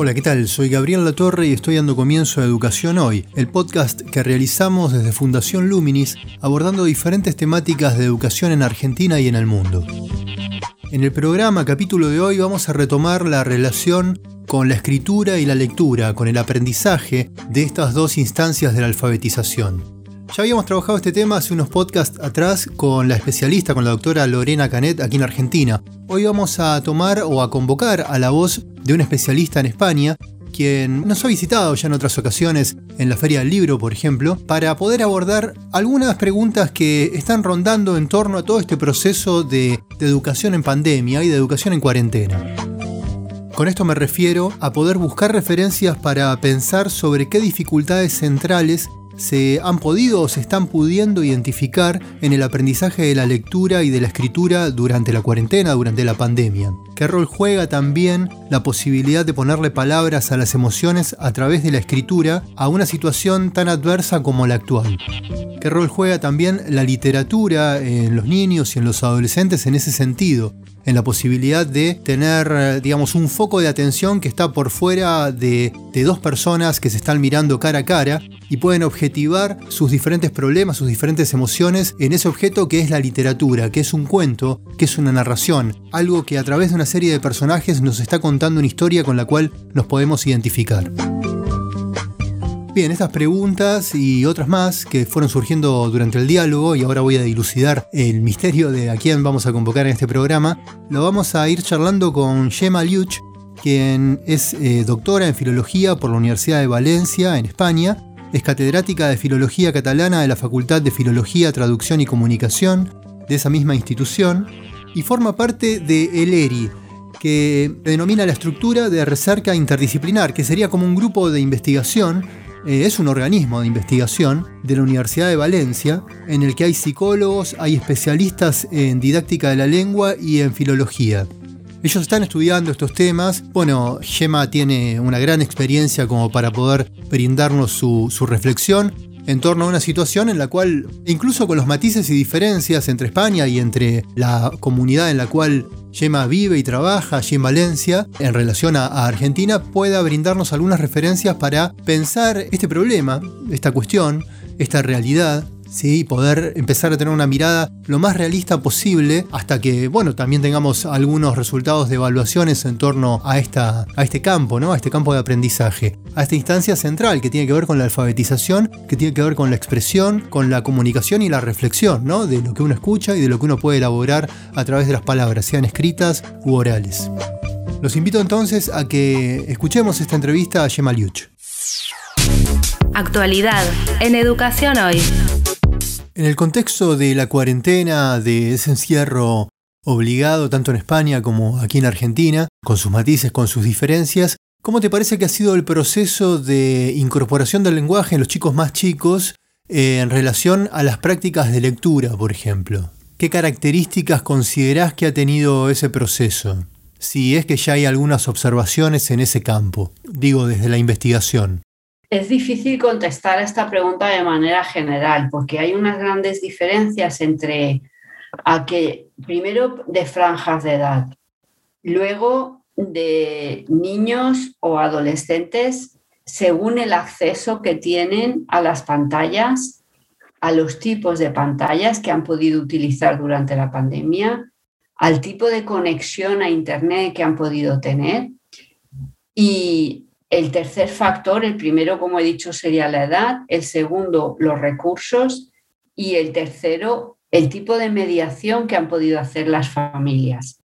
Hola, ¿qué tal? Soy Gabriel Latorre y estoy dando comienzo a Educación Hoy, el podcast que realizamos desde Fundación Luminis abordando diferentes temáticas de educación en Argentina y en el mundo. En el programa capítulo de hoy vamos a retomar la relación con la escritura y la lectura, con el aprendizaje de estas dos instancias de la alfabetización. Ya habíamos trabajado este tema hace unos podcasts atrás con la especialista, con la doctora Lorena Canet aquí en Argentina. Hoy vamos a tomar o a convocar a la voz de un especialista en España, quien nos ha visitado ya en otras ocasiones en la Feria del Libro, por ejemplo, para poder abordar algunas preguntas que están rondando en torno a todo este proceso de, educación en pandemia y de educación en cuarentena. Con esto me refiero a poder buscar referencias para pensar sobre qué dificultades centrales se han podido o se están pudiendo identificar en el aprendizaje de la lectura y de la escritura durante la cuarentena, durante la pandemia. ¿Qué rol juega también la posibilidad de ponerle palabras a las emociones a través de la escritura a una situación tan adversa como la actual? ¿Qué rol juega también la literatura en los niños y en los adolescentes en ese sentido? en la posibilidad de tener, digamos, un foco de atención que está por fuera de, de, dos personas que se están mirando cara a cara y pueden objetivar sus diferentes problemas, sus diferentes emociones en ese objeto que es la literatura, que es un cuento, que es una narración, algo que a través de una serie de personajes nos está contando una historia con la cual nos podemos identificar. Bien, estas preguntas y otras más que fueron surgiendo durante el diálogo, y ahora voy a dilucidar el misterio de a quién vamos a convocar en este programa, lo vamos a ir charlando con Gemma Liuch, quien es eh, doctora en filología por la Universidad de Valencia, en España, es catedrática de Filología Catalana de la Facultad de Filología, Traducción y Comunicación de esa misma institución y forma parte de el ERI, que denomina la estructura de recerca interdisciplinar, que sería como un grupo de investigación eh, es un organismo de investigación de la Universidad de Valencia en el que hay psicólogos, hay especialistas en didáctica de la lengua y en filología. Ellos están estudiando estos temas. Bueno, Gemma tiene una gran experiencia como para poder brindarnos su, su reflexión en torno a una situación en la cual, incluso con los matices y diferencias entre España y entre la comunidad en la cual Yema vive y trabaja allí en Valencia, en relación a, Argentina, pueda brindarnos algunas referencias para pensar este problema, esta cuestión, esta realidad ¿sí? poder empezar a tener una mirada lo más realista posible hasta que, bueno, también tengamos algunos resultados de evaluaciones en torno a, esta, a este campo, ¿no? A este campo de aprendizaje, a esta instancia central que tiene que ver con la alfabetización, que tiene que ver con la expresión, con la comunicación y la reflexión, ¿no? De lo que uno escucha y de lo que uno puede elaborar a través de las palabras, sean escritas u orales. Los invito entonces a que escuchemos esta entrevista a Gemma Liuch. Actualidad en Educación Hoy. En el contexto de la cuarentena, de ese encierro obligado tanto en España como aquí en Argentina, con sus matices, con sus diferencias, ¿cómo te parece que ha sido el proceso de incorporación del lenguaje en los chicos más chicos eh, en relación a las prácticas de lectura, por ejemplo? ¿Qué características considerás que ha tenido ese proceso? Si es que ya hay algunas observaciones en ese campo, digo desde la investigación. Es difícil contestar a esta pregunta de manera general porque hay unas grandes diferencias entre a que primero de franjas de edad, luego de niños o adolescentes según el acceso que tienen a las pantallas, a los tipos de pantallas que han podido utilizar durante la pandemia, al tipo de conexión a Internet que han podido tener y el tercer factor, el primero, como he dicho, sería la edad, el segundo, los recursos y el tercero, el tipo de mediación que han podido hacer las familias.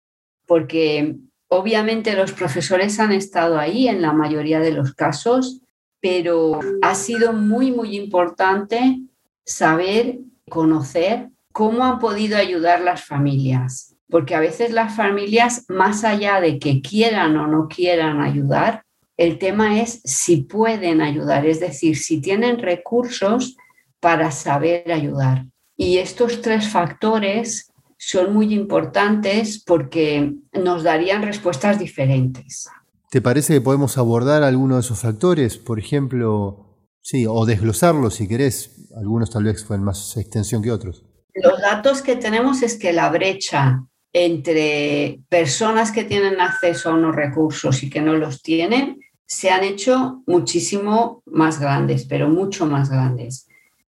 Porque obviamente los profesores han estado ahí en la mayoría de los casos, pero ha sido muy, muy importante saber, conocer cómo han podido ayudar las familias. Porque a veces las familias, más allá de que quieran o no quieran ayudar, el tema es si pueden ayudar, es decir, si tienen recursos para saber ayudar. Y estos tres factores son muy importantes porque nos darían respuestas diferentes. ¿Te parece que podemos abordar alguno de esos factores? Por ejemplo, sí, o desglosarlos si querés. Algunos tal vez fue más extensión que otros. Los datos que tenemos es que la brecha entre personas que tienen acceso a unos recursos y que no los tienen se han hecho muchísimo más grandes, pero mucho más grandes.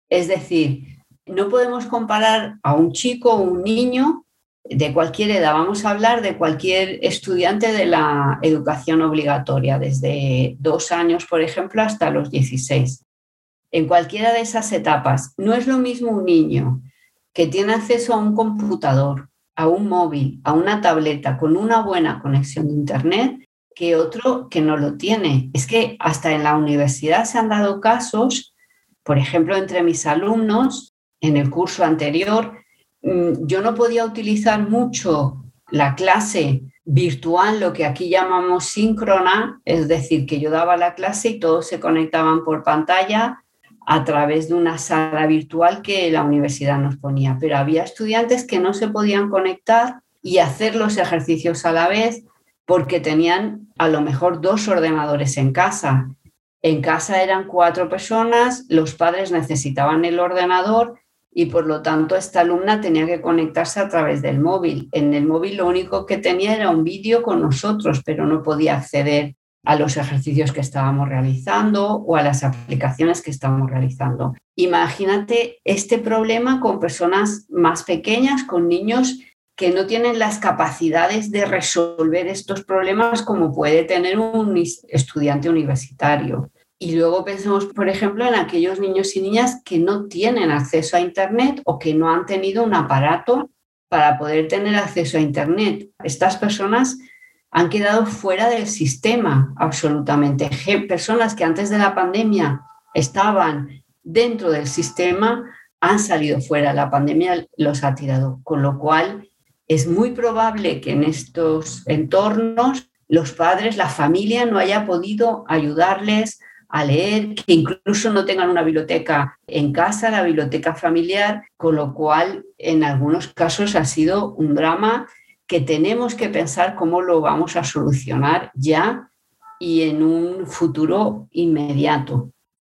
Es decir, no podemos comparar a un chico o un niño de cualquier edad. Vamos a hablar de cualquier estudiante de la educación obligatoria, desde dos años, por ejemplo, hasta los 16. En cualquiera de esas etapas, no es lo mismo un niño que tiene acceso a un computador, a un móvil, a una tableta con una buena conexión de Internet que otro que no lo tiene. Es que hasta en la universidad se han dado casos, por ejemplo, entre mis alumnos, en el curso anterior, mm, yo no podía utilizar mucho la clase virtual, lo que aquí llamamos síncrona, es decir, que yo daba la clase y todos se conectaban por pantalla a través de una sala virtual que la universidad nos ponía, pero había estudiantes que no se podían conectar y hacer los ejercicios a la vez porque tenían a lo mejor dos ordenadores en casa. En casa eran cuatro personas, los padres necesitaban el ordenador y por lo tanto esta alumna tenía que conectarse a través del móvil. En el móvil lo único que tenía era un vídeo con nosotros, pero no podía acceder a los ejercicios que estábamos realizando o a las aplicaciones que estábamos realizando. Imagínate este problema con personas más pequeñas, con niños que no tienen las capacidades de resolver estos problemas como puede tener un estudiante universitario. Y luego pensemos, por ejemplo, en aquellos niños y niñas que no tienen acceso a Internet o que no han tenido un aparato para poder tener acceso a Internet. Estas personas han quedado fuera del sistema absolutamente. Personas que antes de la pandemia estaban dentro del sistema han salido fuera. La pandemia los ha tirado, con lo cual es muy probable que en estos entornos los padres, la familia no haya podido ayudarles a leer, que incluso no tengan una biblioteca en casa, la biblioteca familiar, con lo cual en algunos casos ha sido un drama que tenemos que pensar cómo lo vamos a solucionar ya y en un futuro inmediato.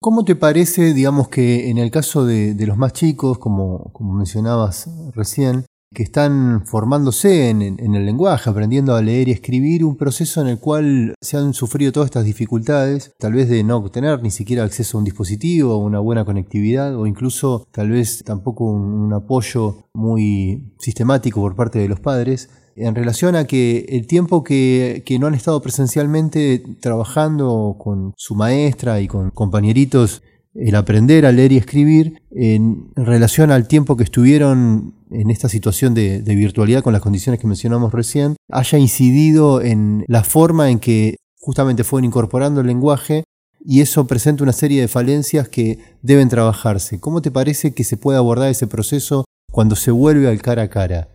¿Cómo te parece, digamos, que en el caso de, los más chicos, como, como mencionabas recién, que están formándose en, el lenguaje, aprendiendo a leer y escribir, un proceso en el cual se han sufrido todas estas dificultades, tal vez de no tener ni siquiera acceso a un dispositivo, una buena conectividad o incluso tal vez tampoco un, apoyo muy sistemático por parte de los padres en relación a que el tiempo que, que, no han estado presencialmente trabajando con su maestra y con compañeritos el aprender a leer y escribir en relación al tiempo que estuvieron en esta situación de, virtualidad con las condiciones que mencionamos recién, haya incidido en la forma en que justamente fueron incorporando el lenguaje y eso presenta una serie de falencias que deben trabajarse. ¿Cómo te parece que se puede abordar ese proceso cuando se vuelve al cara a cara?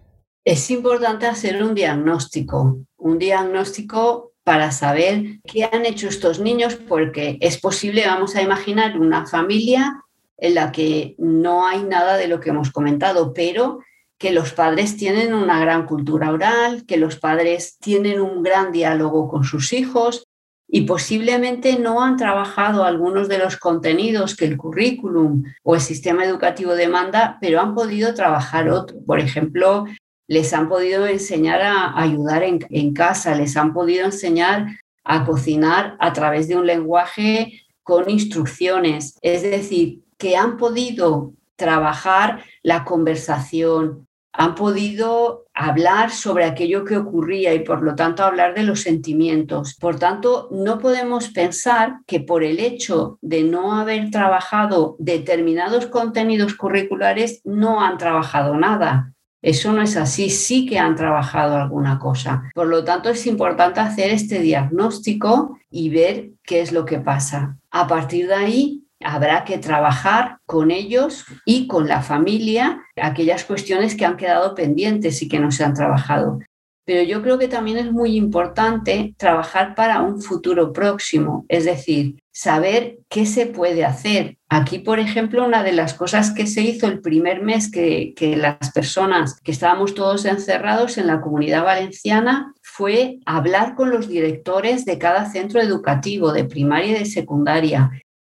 Es importante hacer un diagnóstico, un diagnóstico para saber qué han hecho estos niños, porque es posible, vamos a imaginar, una familia en la que no hay nada de lo que hemos comentado, pero que los padres tienen una gran cultura oral, que los padres tienen un gran diálogo con sus hijos y posiblemente no han trabajado algunos de los contenidos que el currículum o el sistema educativo demanda, pero han podido trabajar otro. Por ejemplo, les han podido enseñar a ayudar en, casa, les han podido enseñar a cocinar a través de un lenguaje con instrucciones, es decir, que han podido trabajar la conversación, han podido hablar sobre aquello que ocurría y por lo tanto hablar de los sentimientos. Por tanto, no podemos pensar que por el hecho de no haber trabajado determinados contenidos curriculares no han trabajado nada. Eso no es así, sí que han trabajado alguna cosa. Por lo tanto, es importante hacer este diagnóstico y ver qué es lo que pasa. A partir de ahí, habrá que trabajar con ellos y con la familia aquellas cuestiones que han quedado pendientes y que no se han trabajado. Pero yo creo que también es muy importante trabajar para un futuro próximo, es decir, saber qué se puede hacer. Aquí, por ejemplo, una de las cosas que se hizo el primer mes que, las personas que estábamos todos encerrados en la comunidad valenciana fue hablar con los directores de cada centro educativo, de primaria y de secundaria,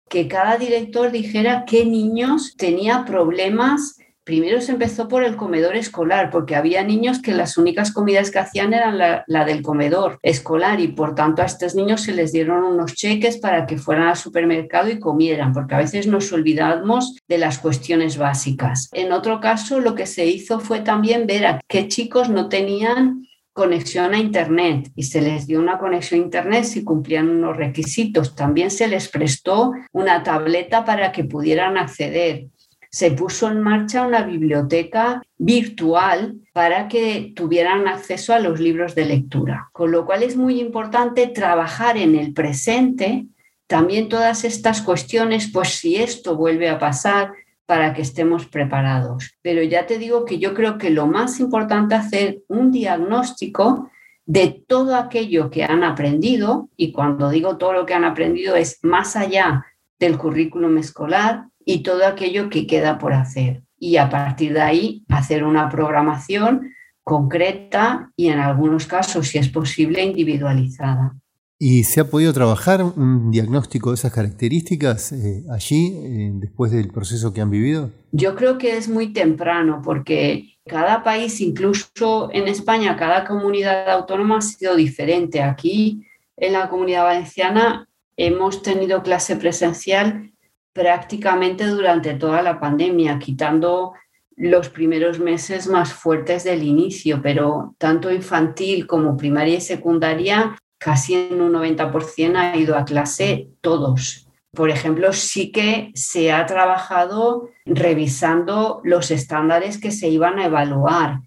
que cada director dijera qué niños tenía problemas primero se empezó por el comedor escolar, porque había niños que las únicas comidas que hacían eran la, del comedor escolar y por tanto a estos niños se les dieron unos cheques para que fueran al supermercado y comieran, porque a veces nos olvidamos de las cuestiones básicas. En otro caso, lo que se hizo fue también ver a qué chicos no tenían conexión a Internet y se les dio una conexión a Internet si cumplían unos requisitos. También se les prestó una tableta para que pudieran acceder se puso en marcha una biblioteca virtual para que tuvieran acceso a los libros de lectura. Con lo cual es muy importante trabajar en el presente también todas estas cuestiones, pues si esto vuelve a pasar, para que estemos preparados. Pero ya te digo que yo creo que lo más importante es hacer un diagnóstico de todo aquello que han aprendido, y cuando digo todo lo que han aprendido es más allá del currículum escolar, y todo aquello que queda por hacer. Y a partir de ahí hacer una programación concreta y en algunos casos, si es posible, individualizada. ¿Y se ha podido trabajar un diagnóstico de esas características eh, allí, eh, después del proceso que han vivido? Yo creo que es muy temprano porque cada país, incluso en España, cada comunidad autónoma ha sido diferente. Aquí, en la comunidad valenciana, hemos tenido clase presencial prácticamente durante toda la pandemia, quitando los primeros meses más fuertes del inicio, pero tanto infantil como primaria y secundaria, casi en un 90% ha ido a clase todos. Por ejemplo, sí que se ha trabajado revisando los estándares que se iban a evaluar.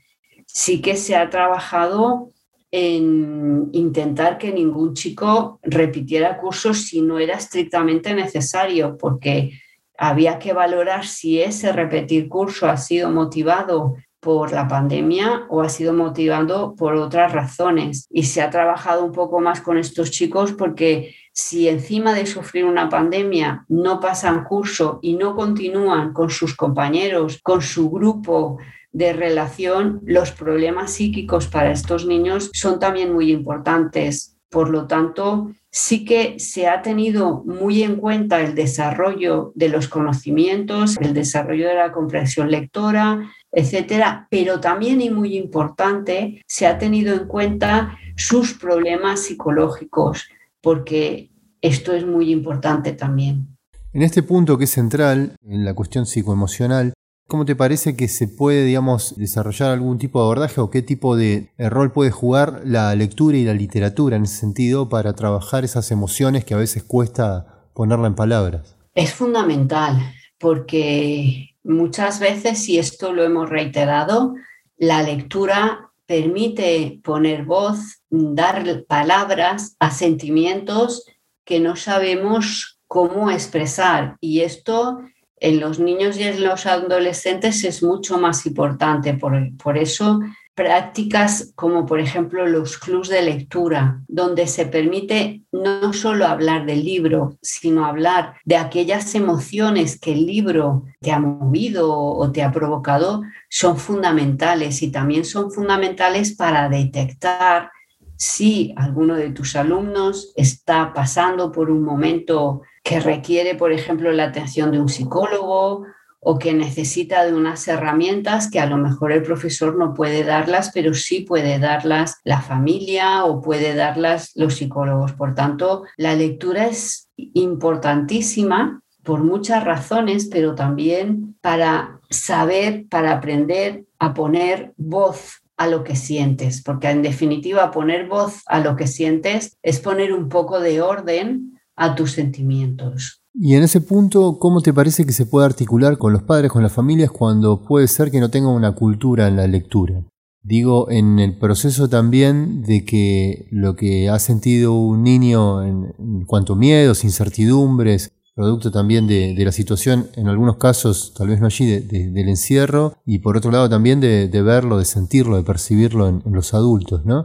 Sí que se ha trabajado en intentar que ningún chico repitiera cursos si no era estrictamente necesario, porque había que valorar si ese repetir curso ha sido motivado por la pandemia o ha sido motivado por otras razones. Y se ha trabajado un poco más con estos chicos porque si encima de sufrir una pandemia no pasan curso y no continúan con sus compañeros, con su grupo de relación, los problemas psíquicos para estos niños son también muy importantes. Por lo tanto, sí que se ha tenido muy en cuenta el desarrollo de los conocimientos, el desarrollo de la comprensión lectora, etcétera, pero también y muy importante, se ha tenido en cuenta sus problemas psicológicos, porque esto es muy importante también. En este punto que es central, en la cuestión psicoemocional, ¿Cómo te parece que se puede, digamos, desarrollar algún tipo de abordaje o qué tipo de rol puede jugar la lectura y la literatura en ese sentido para trabajar esas emociones que a veces cuesta ponerla en palabras? Es fundamental porque muchas veces, y esto lo hemos reiterado, la lectura permite poner voz, dar palabras a sentimientos que no sabemos cómo expresar. Y esto en los niños y en los adolescentes es mucho más importante. Por, eso prácticas como por ejemplo los clubs de lectura, donde se permite no solo hablar del libro, sino hablar de aquellas emociones que el libro te ha movido o te ha provocado, son fundamentales y también son fundamentales para detectar si alguno de tus alumnos está pasando por un momento que requiere, por ejemplo, la atención de un psicólogo o que necesita de unas herramientas que a lo mejor el profesor no puede darlas, pero sí puede darlas la familia o puede darlas los psicólogos. Por tanto, la lectura es importantísima por muchas razones, pero también para saber, para aprender a poner voz a lo que sientes, porque en definitiva poner voz a lo que sientes es poner un poco de orden a tus sentimientos. Y en ese punto, ¿cómo te parece que se puede articular con los padres, con las familias, cuando puede ser que no tengan una cultura en la lectura? Digo, en el proceso también de que lo que ha sentido un niño en, cuanto a miedos, incertidumbres, producto también de, la situación, en algunos casos, tal vez no allí, del encierro, y por otro lado también de, verlo, de sentirlo, de percibirlo en, los adultos, ¿no?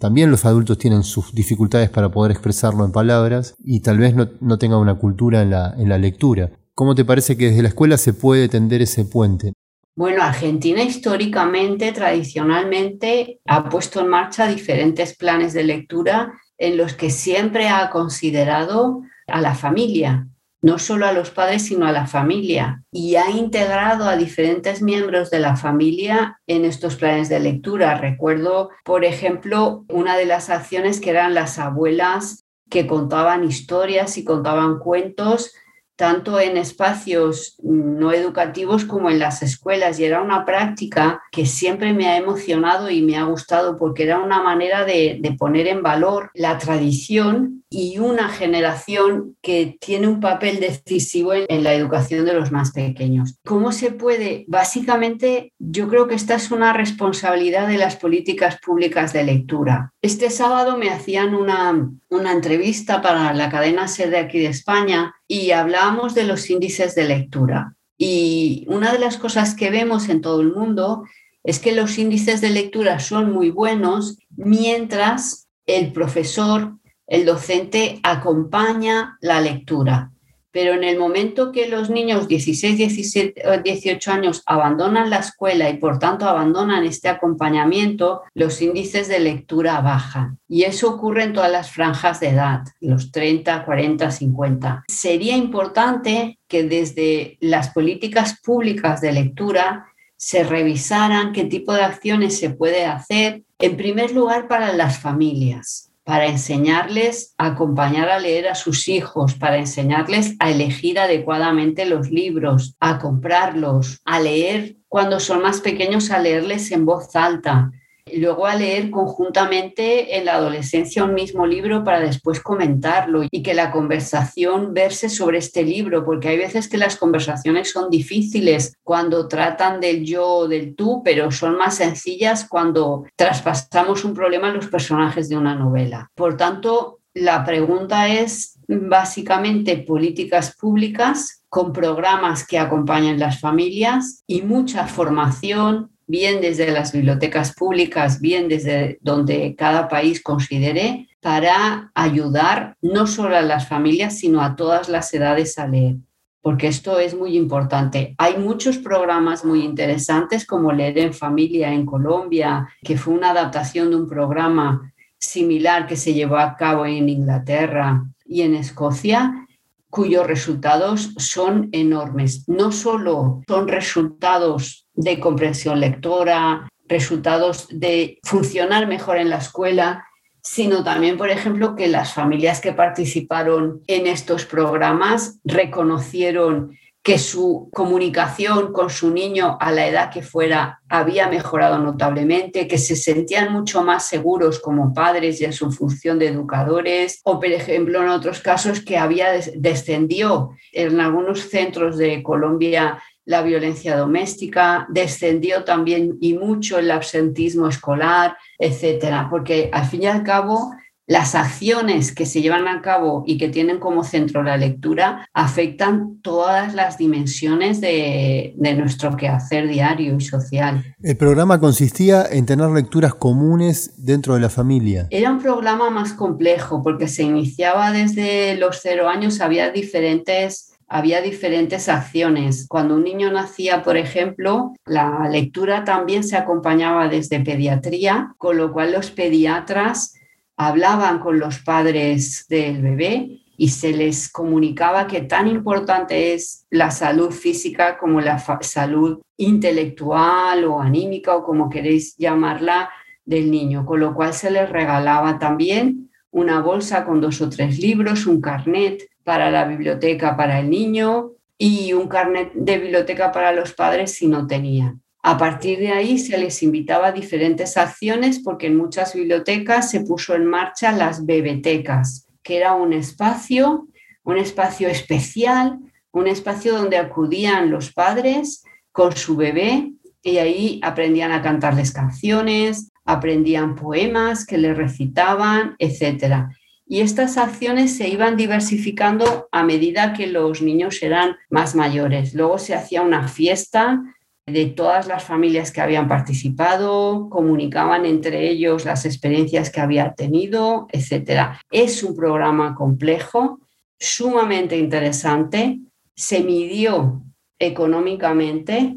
También los adultos tienen sus dificultades para poder expresarlo en palabras y tal vez no, no tengan una cultura en la, en la lectura. ¿Cómo te parece que desde la escuela se puede tender ese puente? Bueno, Argentina históricamente, tradicionalmente, ha puesto en marcha diferentes planes de lectura en los que siempre ha considerado a la familia, no solo a los padres, sino a la familia, y ha integrado a diferentes miembros de la familia en estos planes de lectura. Recuerdo, por ejemplo, una de las acciones que eran las abuelas que contaban historias y contaban cuentos tanto en espacios no educativos como en las escuelas. Y era una práctica que siempre me ha emocionado y me ha gustado porque era una manera de, poner en valor la tradición y una generación que tiene un papel decisivo en, la educación de los más pequeños. ¿Cómo se puede? Básicamente, yo creo que esta es una responsabilidad de las políticas públicas de lectura. Este sábado me hacían una, una entrevista para la cadena SER de aquí de España y hablábamos de los índices de lectura. Y una de las cosas que vemos en todo el mundo es que los índices de lectura son muy buenos mientras el profesor, el docente acompaña la lectura pero en el momento que los niños 16, 17, 18 años abandonan la escuela y por tanto abandonan este acompañamiento, los índices de lectura bajan. Y eso ocurre en todas las franjas de edad, los 30, 40, 50. Sería importante que desde las políticas públicas de lectura se revisaran qué tipo de acciones se puede hacer, en primer lugar para las familias para enseñarles a acompañar a leer a sus hijos, para enseñarles a elegir adecuadamente los libros, a comprarlos, a leer. Cuando son más pequeños, a leerles en voz alta, luego a leer conjuntamente en la adolescencia un mismo libro para después comentarlo y que la conversación verse sobre este libro, porque hay veces que las conversaciones son difíciles cuando tratan del yo o del tú, pero son más sencillas cuando traspasamos un problema a los personajes de una novela. Por tanto, la pregunta es básicamente políticas públicas con programas que acompañen las familias y mucha formación, bien desde las bibliotecas públicas, bien desde donde cada país considere, para ayudar no solo a las familias, sino a todas las edades a leer, porque esto es muy importante. Hay muchos programas muy interesantes como Leer en Familia en Colombia, que fue una adaptación de un programa similar que se llevó a cabo en Inglaterra y en Escocia, cuyos resultados son enormes. No solo son resultados de comprensión lectora, resultados de funcionar mejor en la escuela, sino también, por ejemplo, que las familias que participaron en estos programas reconocieron que su comunicación con su niño a la edad que fuera había mejorado notablemente, que se sentían mucho más seguros como padres y en su función de educadores, o por ejemplo en otros casos que había descendió en algunos centros de Colombia la violencia doméstica, descendió también y mucho el absentismo escolar, etcétera, porque al fin y al cabo las acciones que se llevan a cabo y que tienen como centro la lectura afectan todas las dimensiones de, nuestro quehacer diario y social. El programa consistía en tener lecturas comunes dentro de la familia. Era un programa más complejo porque se iniciaba desde los cero años, había diferentes había diferentes acciones. Cuando un niño nacía, por ejemplo, la lectura también se acompañaba desde pediatría, con lo cual los pediatras hablaban con los padres del bebé y se les comunicaba que tan importante es la salud física como la salud intelectual o anímica o como queréis llamarla del niño, con lo cual se les regalaba también una bolsa con dos o tres libros, un carnet para la biblioteca para el niño y un carnet de biblioteca para los padres si no tenían. A partir de ahí se les invitaba a diferentes acciones porque en muchas bibliotecas se puso en marcha las bebetecas, que era un espacio, un espacio especial, un espacio donde acudían los padres con su bebé y ahí aprendían a cantarles canciones, aprendían poemas que les recitaban, etc. y estas acciones se iban diversificando a medida que los niños eran más mayores. Luego se hacía una fiesta de todas las familias que habían participado, comunicaban entre ellos las experiencias que había tenido, etc. Es un programa complejo, sumamente interesante, se midió económicamente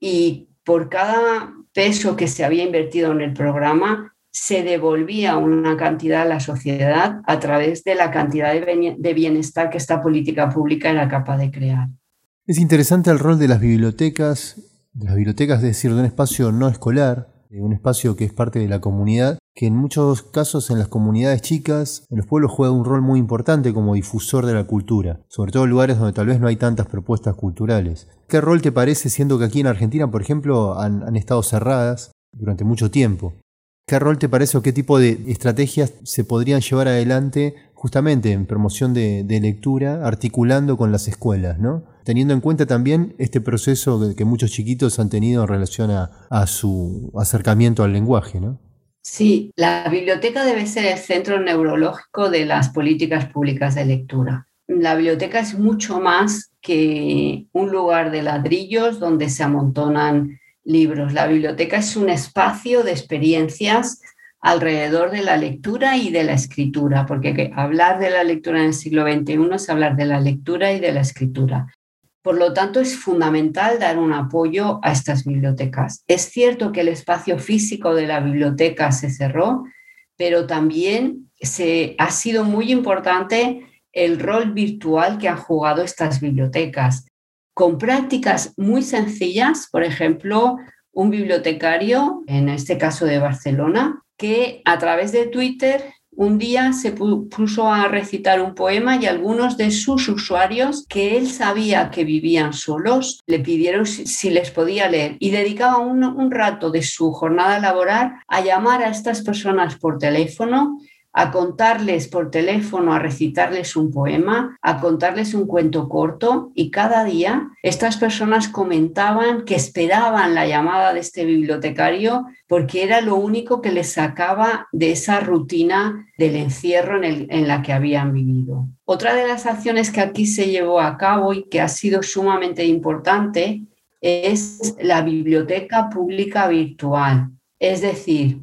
y por cada peso que se había invertido en el programa, se devolvía una cantidad a la sociedad a través de la cantidad de bienestar que esta política pública era capaz de crear. Es interesante el rol de las bibliotecas, de las bibliotecas, es decir, de un espacio no escolar, de un espacio que es parte de la comunidad, que en muchos casos en las comunidades chicas, en los pueblos juega un rol muy importante como difusor de la cultura, sobre todo en lugares donde tal vez no hay tantas propuestas culturales. ¿Qué rol te parece siendo que aquí en Argentina, por ejemplo, han estado cerradas durante mucho tiempo? ¿Qué rol te parece o qué tipo de estrategias se podrían llevar adelante justamente en promoción de, lectura, articulando con las escuelas, ¿no? Teniendo en cuenta también este proceso que, muchos chiquitos han tenido en relación a, su acercamiento al lenguaje, ¿no? Sí, la biblioteca debe ser el centro neurológico de las políticas públicas de lectura. La biblioteca es mucho más que un lugar de ladrillos donde se amontonan libros. La biblioteca es un espacio de experiencias alrededor de la lectura y de la escritura, porque hablar de la lectura en el siglo XXI es hablar de la lectura y de la escritura. Por lo tanto, es fundamental dar un apoyo a estas bibliotecas. Es cierto que el espacio físico de la biblioteca se cerró, pero también se, ha sido muy importante el rol virtual que han jugado estas bibliotecas con prácticas muy sencillas, por ejemplo, un bibliotecario, en este caso de Barcelona, que a través de Twitter un día se puso a recitar un poema y algunos de sus usuarios que él sabía que vivían solos le pidieron si, les podía leer. Y dedicaba un, rato de su jornada laboral a llamar a estas personas por teléfono a contarles por teléfono, a recitarles un poema, a contarles un cuento corto y cada día estas personas comentaban que esperaban la llamada de este bibliotecario porque era lo único que les sacaba de esa rutina del encierro en, la que habían vivido. Otra de las acciones que aquí se llevó a cabo y que ha sido sumamente importante es la biblioteca pública virtual. Es decir,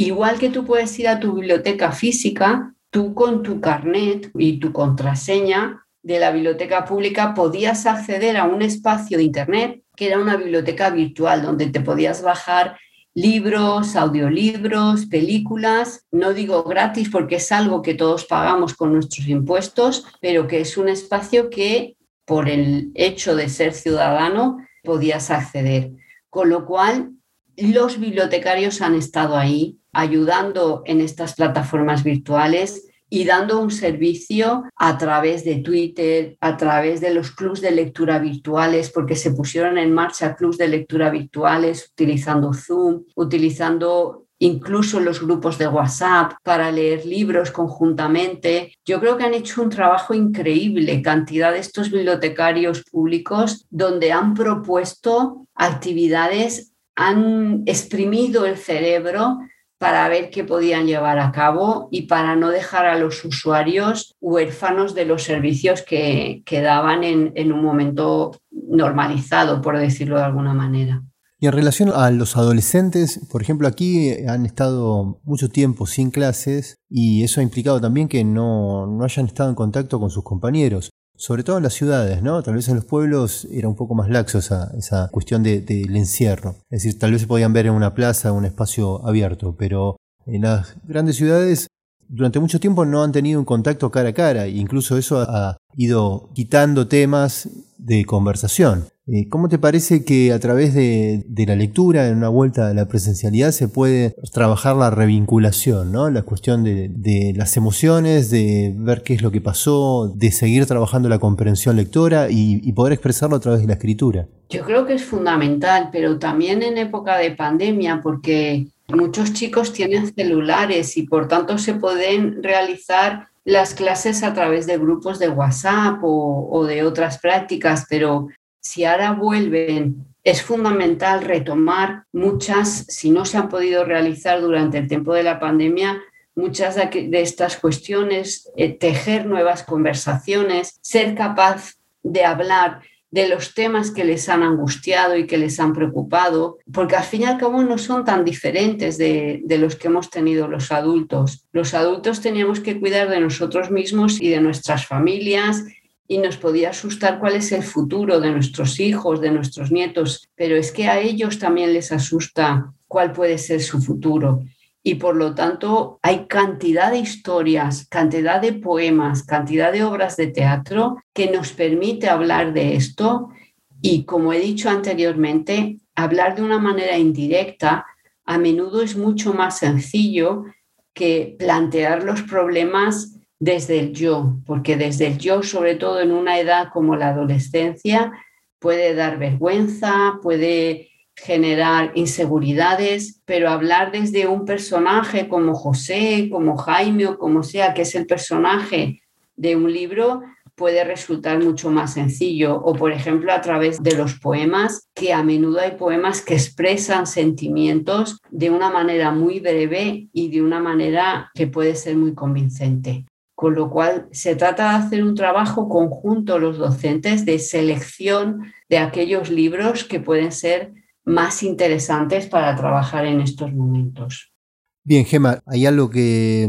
Igual que tú puedes ir a tu biblioteca física, tú con tu carnet y tu contraseña de la biblioteca pública podías acceder a un espacio de Internet que era una biblioteca virtual donde te podías bajar libros, audiolibros, películas, no digo gratis porque es algo que todos pagamos con nuestros impuestos, pero que es un espacio que por el hecho de ser ciudadano podías acceder. Con lo cual, los bibliotecarios han estado ahí ayudando en estas plataformas virtuales y dando un servicio a través de Twitter, a través de los clubs de lectura virtuales, porque se pusieron en marcha clubs de lectura virtuales utilizando Zoom, utilizando incluso los grupos de WhatsApp para leer libros conjuntamente. Yo creo que han hecho un trabajo increíble, cantidad de estos bibliotecarios públicos donde han propuesto actividades, han exprimido el cerebro para ver qué podían llevar a cabo y para no dejar a los usuarios huérfanos de los servicios que, daban en, en un momento normalizado, por decirlo de alguna manera. Y en relación a los adolescentes, por ejemplo, aquí han estado mucho tiempo sin clases y eso ha implicado también que no, no, hayan estado en contacto con sus compañeros sobre todo en las ciudades, ¿no? Tal vez en los pueblos era un poco más laxo esa, esa cuestión del de, encierro. Es decir, tal vez se podían ver en una plaza, un espacio abierto, pero en las grandes ciudades durante mucho tiempo no han tenido un contacto cara a cara, e incluso eso ha ido quitando temas de conversación. Eh, ¿Cómo te parece que a través de, la lectura, en una vuelta a la presencialidad, se puede trabajar la revinculación, ¿no? la cuestión de, las emociones, de ver qué es lo que pasó, de seguir trabajando la comprensión lectora y, y poder expresarlo a través de la escritura? Yo creo que es fundamental, pero también en época de pandemia, porque muchos chicos tienen celulares y por tanto se pueden realizar las clases a través de grupos de WhatsApp o, de otras prácticas, pero si ahora vuelven, es fundamental retomar muchas, si no se han podido realizar durante el tiempo de la pandemia, muchas de estas cuestiones, eh, tejer nuevas conversaciones, ser capaz de hablar de los temas que les han angustiado y que les han preocupado, porque al fin y al cabo no son tan diferentes de, de, los que hemos tenido los adultos. Los adultos teníamos que cuidar de nosotros mismos y de nuestras familias y nos podía asustar cuál es el futuro de nuestros hijos, de nuestros nietos, pero es que a ellos también les asusta cuál puede ser su futuro y por lo tanto hay cantidad de historias, cantidad de poemas, cantidad de obras de teatro que nos permite hablar de esto y como he dicho anteriormente, hablar de una manera indirecta a menudo es mucho más sencillo que plantear los problemas desde el yo, porque desde el yo, sobre todo en una edad como la adolescencia, puede dar vergüenza, puede generar inseguridades, pero hablar desde un personaje como José, como Jaime o como sea, que es el personaje de un libro, puede resultar mucho más sencillo. O, por ejemplo, a través de los poemas, que a menudo hay poemas que expresan sentimientos de una manera muy breve y de una manera que puede ser muy convincente. Con lo cual, se trata de hacer un trabajo conjunto los docentes de selección de aquellos libros que pueden ser más interesantes para trabajar en estos momentos. Bien, Gema, ¿hay algo que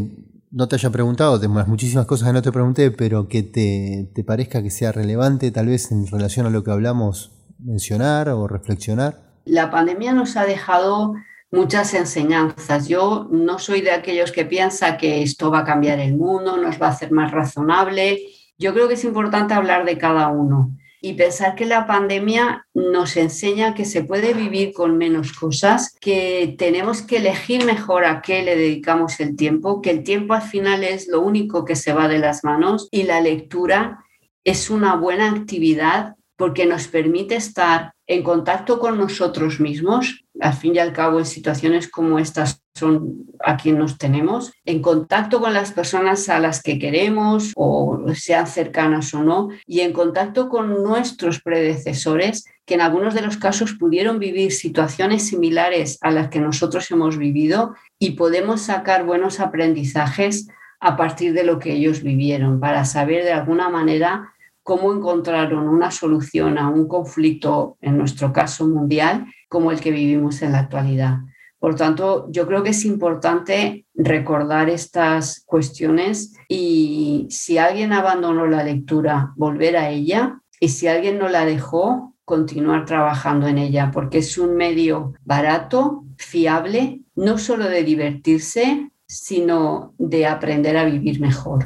no te haya preguntado? Tengo muchísimas cosas que no te pregunté, pero que te, te parezca que sea relevante tal vez en relación a lo que hablamos mencionar o reflexionar. La pandemia nos ha dejado muchas enseñanzas. Yo no soy de aquellos que piensa que esto va a cambiar el mundo, nos va a hacer más razonable. Yo creo que es importante hablar de cada uno y pensar que la pandemia nos enseña que se puede vivir con menos cosas, que tenemos que elegir mejor a qué le dedicamos el tiempo, que el tiempo al final es lo único que se va de las manos y la lectura es una buena actividad porque nos permite estar en contacto con nosotros mismos, al fin y al cabo en situaciones como estas son a quien nos tenemos, en contacto con las personas a las que queremos o sean cercanas o no, y en contacto con nuestros predecesores que en algunos de los casos pudieron vivir situaciones similares a las que nosotros hemos vivido y podemos sacar buenos aprendizajes a partir de lo que ellos vivieron para saber de alguna manera cómo encontraron una solución a un conflicto, en nuestro caso mundial, como el que vivimos en la actualidad. Por tanto, yo creo que es importante recordar estas cuestiones y si alguien abandonó la lectura, volver a ella y si alguien no la dejó, continuar trabajando en ella, porque es un medio barato, fiable, no solo de divertirse, sino de aprender a vivir mejor.